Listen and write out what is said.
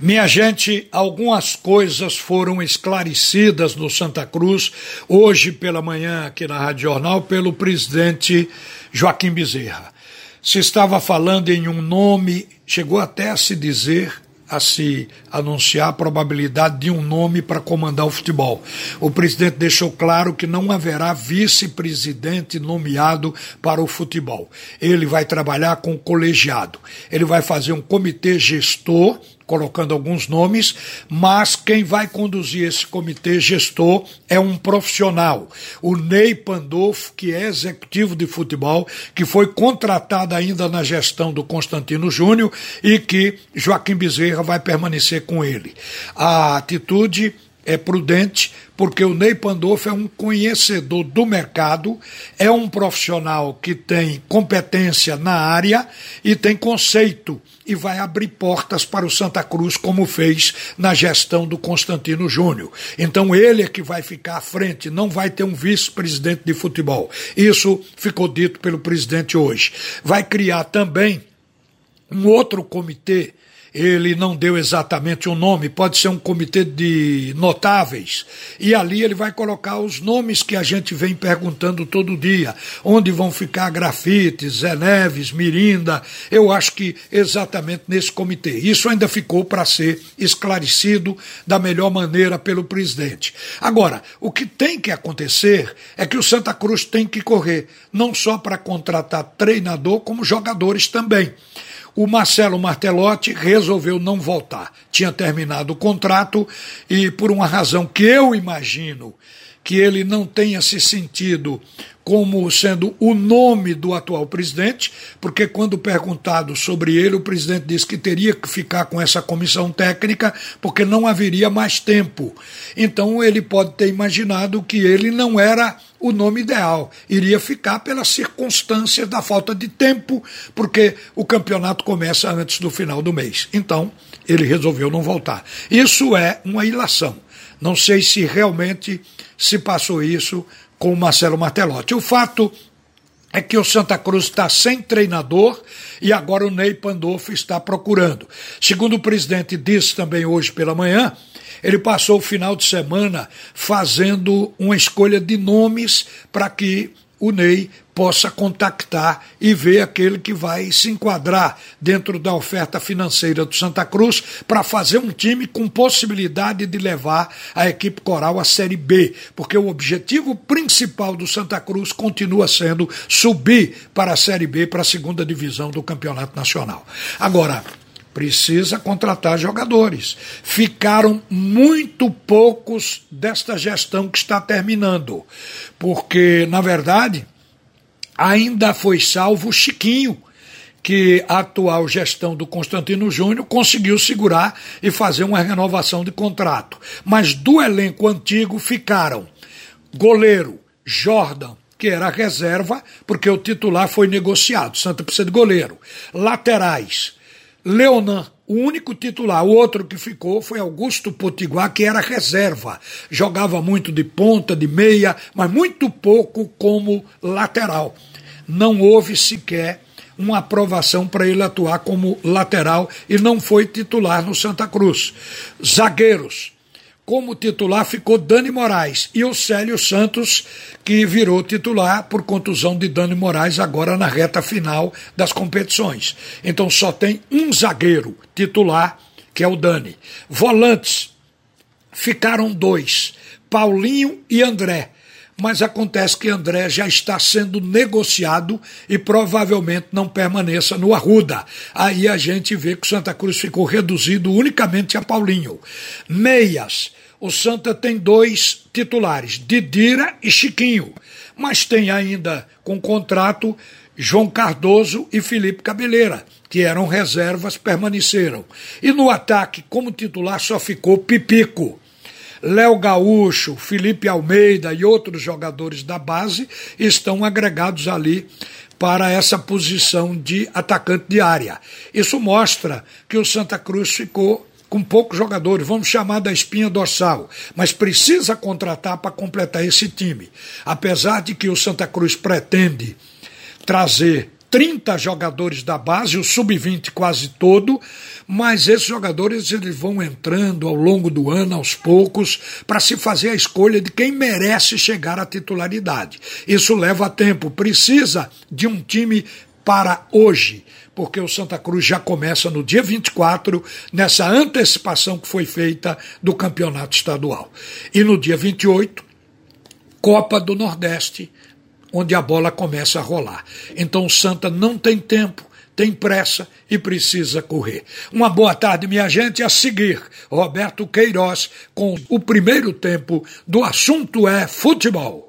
Minha gente, algumas coisas foram esclarecidas no Santa Cruz hoje pela manhã aqui na Rádio Jornal pelo presidente Joaquim Bezerra. Se estava falando em um nome, chegou até a se dizer a se anunciar a probabilidade de um nome para comandar o futebol. O presidente deixou claro que não haverá vice-presidente nomeado para o futebol. Ele vai trabalhar com o colegiado. Ele vai fazer um comitê gestor colocando alguns nomes, mas quem vai conduzir esse comitê gestor é um profissional, o Ney Pandolfo, que é executivo de futebol, que foi contratado ainda na gestão do Constantino Júnior e que Joaquim Bezerra vai permanecer com ele. A atitude é prudente, porque o Ney Pandolfo é um conhecedor do mercado, é um profissional que tem competência na área e tem conceito e vai abrir portas para o Santa Cruz, como fez na gestão do Constantino Júnior. Então ele é que vai ficar à frente, não vai ter um vice-presidente de futebol. Isso ficou dito pelo presidente hoje. Vai criar também um outro comitê ele não deu exatamente um nome, pode ser um comitê de notáveis, e ali ele vai colocar os nomes que a gente vem perguntando todo dia, onde vão ficar grafites, Zé Neves, Mirinda, eu acho que exatamente nesse comitê. Isso ainda ficou para ser esclarecido da melhor maneira pelo presidente. Agora, o que tem que acontecer é que o Santa Cruz tem que correr, não só para contratar treinador, como jogadores também. O Marcelo Martelotti resolveu não voltar. Tinha terminado o contrato e, por uma razão que eu imagino que ele não tenha se sentido como sendo o nome do atual presidente, porque quando perguntado sobre ele, o presidente disse que teria que ficar com essa comissão técnica porque não haveria mais tempo. Então ele pode ter imaginado que ele não era o nome ideal, iria ficar pelas circunstâncias da falta de tempo, porque o campeonato começa antes do final do mês. Então ele resolveu não voltar. Isso é uma ilação. Não sei se realmente se passou isso com o Marcelo Martelotti. O fato é que o Santa Cruz está sem treinador e agora o Ney Pandolfo está procurando. Segundo o presidente disse também hoje pela manhã, ele passou o final de semana fazendo uma escolha de nomes para que o Ney possa contactar e ver aquele que vai se enquadrar dentro da oferta financeira do Santa Cruz para fazer um time com possibilidade de levar a equipe coral à Série B, porque o objetivo principal do Santa Cruz continua sendo subir para a Série B, para a segunda divisão do Campeonato Nacional. Agora, precisa contratar jogadores. Ficaram muito poucos desta gestão que está terminando, porque, na verdade, ainda foi salvo o Chiquinho, que a atual gestão do Constantino Júnior conseguiu segurar e fazer uma renovação de contrato. Mas do elenco antigo ficaram goleiro Jordan, que era reserva, porque o titular foi negociado. Santa precisa de goleiro. Laterais, Leonan, o único titular, o outro que ficou foi Augusto Potiguar, que era reserva. Jogava muito de ponta, de meia, mas muito pouco como lateral. Não houve sequer uma aprovação para ele atuar como lateral e não foi titular no Santa Cruz. Zagueiros, como titular ficou Dani Moraes e o Célio Santos, que virou titular por contusão de Dani Moraes agora na reta final das competições. Então só tem um zagueiro titular, que é o Dani. Volantes ficaram dois, Paulinho e André mas acontece que André já está sendo negociado e provavelmente não permaneça no Arruda. Aí a gente vê que o Santa Cruz ficou reduzido unicamente a Paulinho. Meias. O Santa tem dois titulares, Didira e Chiquinho, mas tem ainda com contrato João Cardoso e Felipe Cabeleira, que eram reservas, permaneceram. E no ataque, como titular, só ficou Pipico. Léo Gaúcho, Felipe Almeida e outros jogadores da base estão agregados ali para essa posição de atacante de área. Isso mostra que o Santa Cruz ficou com poucos jogadores, vamos chamar da espinha dorsal, mas precisa contratar para completar esse time. Apesar de que o Santa Cruz pretende trazer 30 jogadores da base, o sub-20 quase todo, mas esses jogadores eles vão entrando ao longo do ano, aos poucos, para se fazer a escolha de quem merece chegar à titularidade. Isso leva tempo, precisa de um time para hoje, porque o Santa Cruz já começa no dia 24, nessa antecipação que foi feita do campeonato estadual. E no dia 28, Copa do Nordeste, onde a bola começa a rolar. Então o Santa não tem tempo, tem pressa e precisa correr. Uma boa tarde, minha gente. A seguir, Roberto Queiroz com o primeiro tempo do assunto é futebol.